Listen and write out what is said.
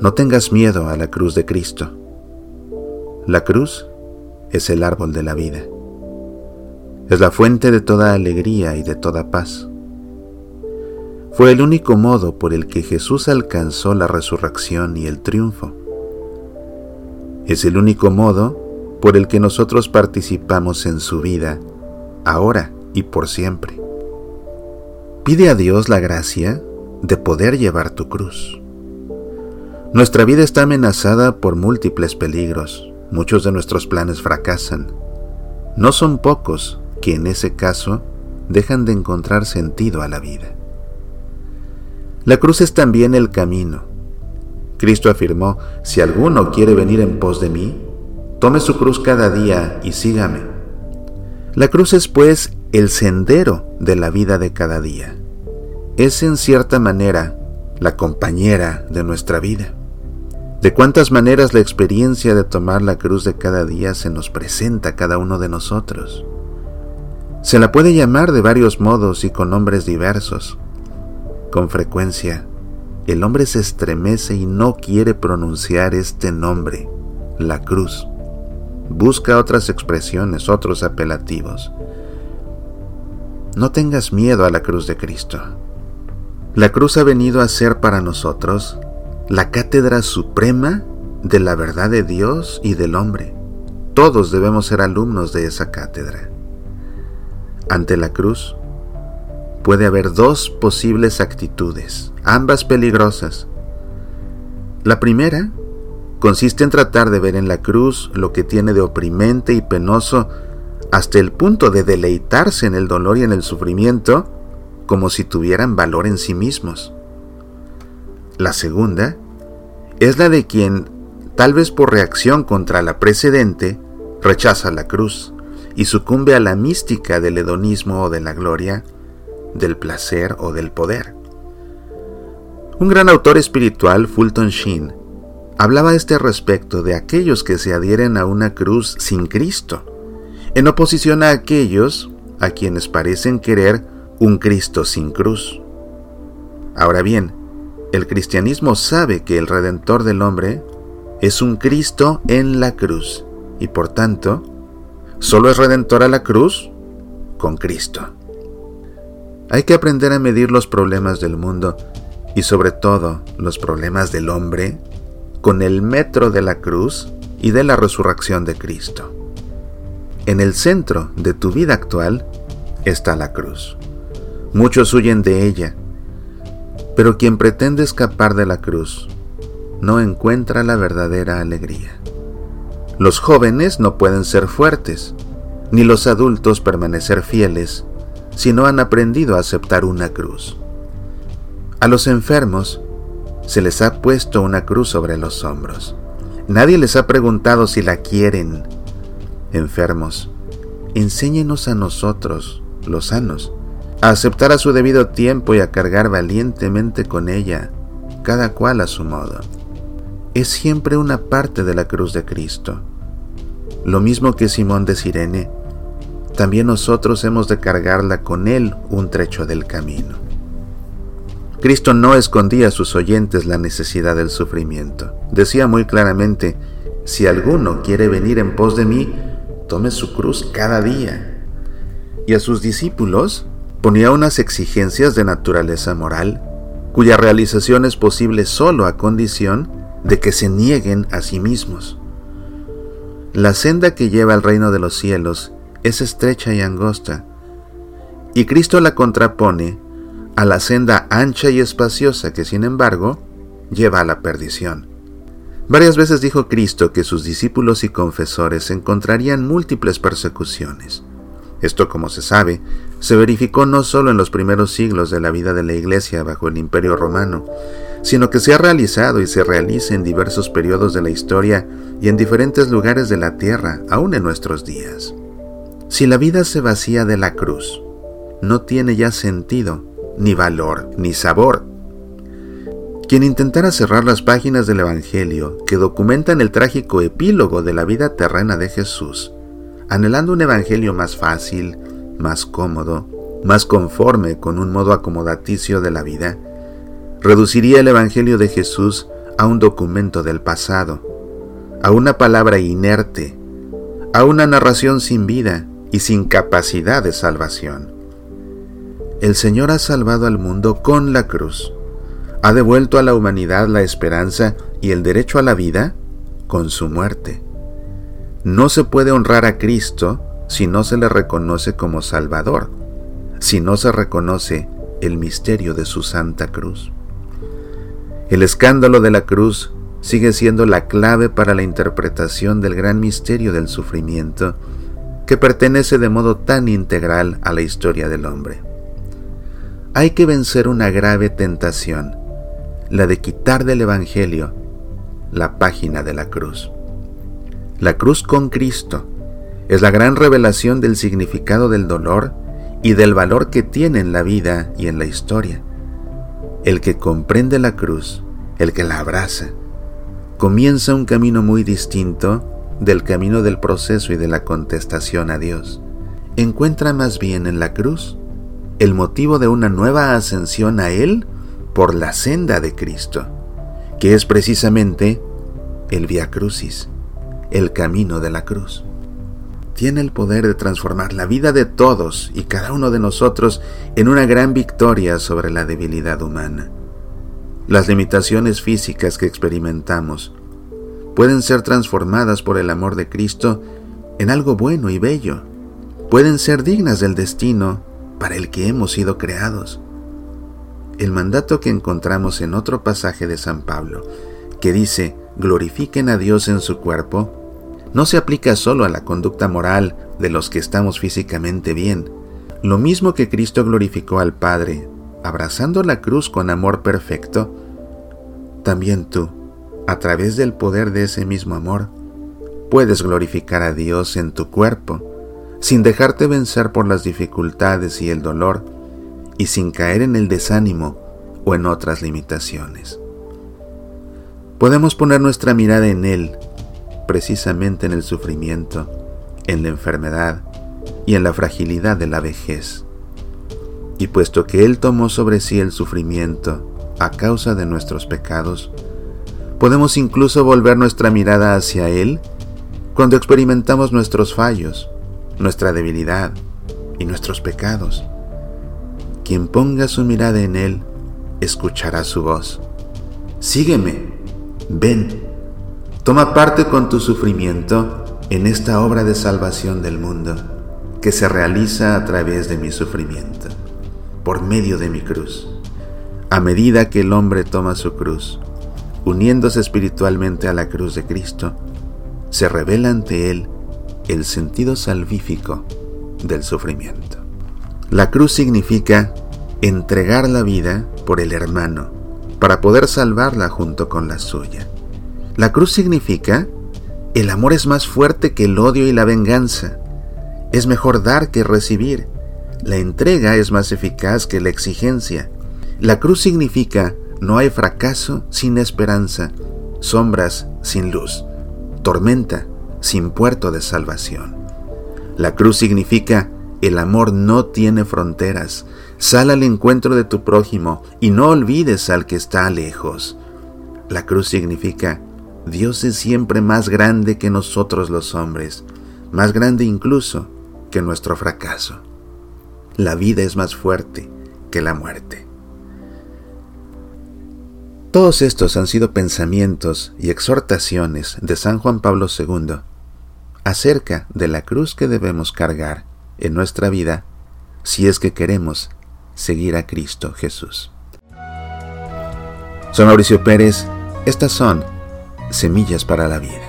No tengas miedo a la cruz de Cristo. La cruz es el árbol de la vida. Es la fuente de toda alegría y de toda paz. Fue el único modo por el que Jesús alcanzó la resurrección y el triunfo. Es el único modo por el que nosotros participamos en su vida, ahora y por siempre. Pide a Dios la gracia de poder llevar tu cruz. Nuestra vida está amenazada por múltiples peligros. Muchos de nuestros planes fracasan. No son pocos que en ese caso dejan de encontrar sentido a la vida. La cruz es también el camino. Cristo afirmó, si alguno quiere venir en pos de mí, tome su cruz cada día y sígame. La cruz es pues el sendero de la vida de cada día. Es en cierta manera la compañera de nuestra vida. De cuántas maneras la experiencia de tomar la cruz de cada día se nos presenta a cada uno de nosotros. Se la puede llamar de varios modos y con nombres diversos. Con frecuencia, el hombre se estremece y no quiere pronunciar este nombre, la cruz. Busca otras expresiones, otros apelativos. No tengas miedo a la cruz de Cristo. La cruz ha venido a ser para nosotros la cátedra suprema de la verdad de Dios y del hombre. Todos debemos ser alumnos de esa cátedra. Ante la cruz, puede haber dos posibles actitudes, ambas peligrosas. La primera consiste en tratar de ver en la cruz lo que tiene de oprimente y penoso hasta el punto de deleitarse en el dolor y en el sufrimiento como si tuvieran valor en sí mismos. La segunda es la de quien, tal vez por reacción contra la precedente, rechaza la cruz y sucumbe a la mística del hedonismo o de la gloria, del placer o del poder. Un gran autor espiritual, Fulton Sheen, hablaba a este respecto de aquellos que se adhieren a una cruz sin Cristo, en oposición a aquellos a quienes parecen querer un Cristo sin cruz. Ahora bien, el cristianismo sabe que el redentor del hombre es un Cristo en la cruz y por tanto, solo es redentor a la cruz con Cristo. Hay que aprender a medir los problemas del mundo y sobre todo los problemas del hombre con el metro de la cruz y de la resurrección de Cristo. En el centro de tu vida actual está la cruz. Muchos huyen de ella, pero quien pretende escapar de la cruz no encuentra la verdadera alegría. Los jóvenes no pueden ser fuertes, ni los adultos permanecer fieles si no han aprendido a aceptar una cruz. A los enfermos se les ha puesto una cruz sobre los hombros. Nadie les ha preguntado si la quieren. Enfermos, enséñenos a nosotros, los sanos, a aceptar a su debido tiempo y a cargar valientemente con ella, cada cual a su modo. Es siempre una parte de la cruz de Cristo. Lo mismo que Simón de Sirene, también nosotros hemos de cargarla con Él un trecho del camino. Cristo no escondía a sus oyentes la necesidad del sufrimiento. Decía muy claramente, si alguno quiere venir en pos de mí, tome su cruz cada día. Y a sus discípulos ponía unas exigencias de naturaleza moral, cuya realización es posible solo a condición de que se nieguen a sí mismos. La senda que lleva al reino de los cielos es estrecha y angosta, y Cristo la contrapone a la senda ancha y espaciosa que sin embargo lleva a la perdición. Varias veces dijo Cristo que sus discípulos y confesores encontrarían múltiples persecuciones. Esto, como se sabe, se verificó no solo en los primeros siglos de la vida de la Iglesia bajo el Imperio Romano, sino que se ha realizado y se realiza en diversos periodos de la historia y en diferentes lugares de la tierra, aún en nuestros días. Si la vida se vacía de la cruz, no tiene ya sentido, ni valor, ni sabor. Quien intentara cerrar las páginas del Evangelio que documentan el trágico epílogo de la vida terrena de Jesús, anhelando un Evangelio más fácil, más cómodo, más conforme con un modo acomodaticio de la vida, reduciría el Evangelio de Jesús a un documento del pasado, a una palabra inerte, a una narración sin vida y sin capacidad de salvación. El Señor ha salvado al mundo con la cruz, ha devuelto a la humanidad la esperanza y el derecho a la vida con su muerte. No se puede honrar a Cristo si no se le reconoce como Salvador, si no se reconoce el misterio de su santa cruz. El escándalo de la cruz sigue siendo la clave para la interpretación del gran misterio del sufrimiento que pertenece de modo tan integral a la historia del hombre. Hay que vencer una grave tentación, la de quitar del Evangelio la página de la cruz. La cruz con Cristo es la gran revelación del significado del dolor y del valor que tiene en la vida y en la historia. El que comprende la cruz, el que la abraza, comienza un camino muy distinto del camino del proceso y de la contestación a Dios. Encuentra más bien en la cruz el motivo de una nueva ascensión a Él por la senda de Cristo, que es precisamente el Via Crucis, el camino de la cruz tiene el poder de transformar la vida de todos y cada uno de nosotros en una gran victoria sobre la debilidad humana. Las limitaciones físicas que experimentamos pueden ser transformadas por el amor de Cristo en algo bueno y bello. Pueden ser dignas del destino para el que hemos sido creados. El mandato que encontramos en otro pasaje de San Pablo, que dice, glorifiquen a Dios en su cuerpo, no se aplica solo a la conducta moral de los que estamos físicamente bien. Lo mismo que Cristo glorificó al Padre, abrazando la cruz con amor perfecto, también tú, a través del poder de ese mismo amor, puedes glorificar a Dios en tu cuerpo, sin dejarte vencer por las dificultades y el dolor, y sin caer en el desánimo o en otras limitaciones. Podemos poner nuestra mirada en Él, precisamente en el sufrimiento, en la enfermedad y en la fragilidad de la vejez. Y puesto que Él tomó sobre sí el sufrimiento a causa de nuestros pecados, podemos incluso volver nuestra mirada hacia Él cuando experimentamos nuestros fallos, nuestra debilidad y nuestros pecados. Quien ponga su mirada en Él, escuchará su voz. Sígueme, ven Toma parte con tu sufrimiento en esta obra de salvación del mundo que se realiza a través de mi sufrimiento, por medio de mi cruz. A medida que el hombre toma su cruz, uniéndose espiritualmente a la cruz de Cristo, se revela ante él el sentido salvífico del sufrimiento. La cruz significa entregar la vida por el hermano para poder salvarla junto con la suya. La cruz significa, el amor es más fuerte que el odio y la venganza. Es mejor dar que recibir. La entrega es más eficaz que la exigencia. La cruz significa, no hay fracaso sin esperanza, sombras sin luz, tormenta sin puerto de salvación. La cruz significa, el amor no tiene fronteras. Sal al encuentro de tu prójimo y no olvides al que está lejos. La cruz significa, Dios es siempre más grande que nosotros los hombres, más grande incluso que nuestro fracaso. La vida es más fuerte que la muerte. Todos estos han sido pensamientos y exhortaciones de San Juan Pablo II acerca de la cruz que debemos cargar en nuestra vida si es que queremos seguir a Cristo Jesús. Soy Mauricio Pérez, estas son Semillas para la Vida.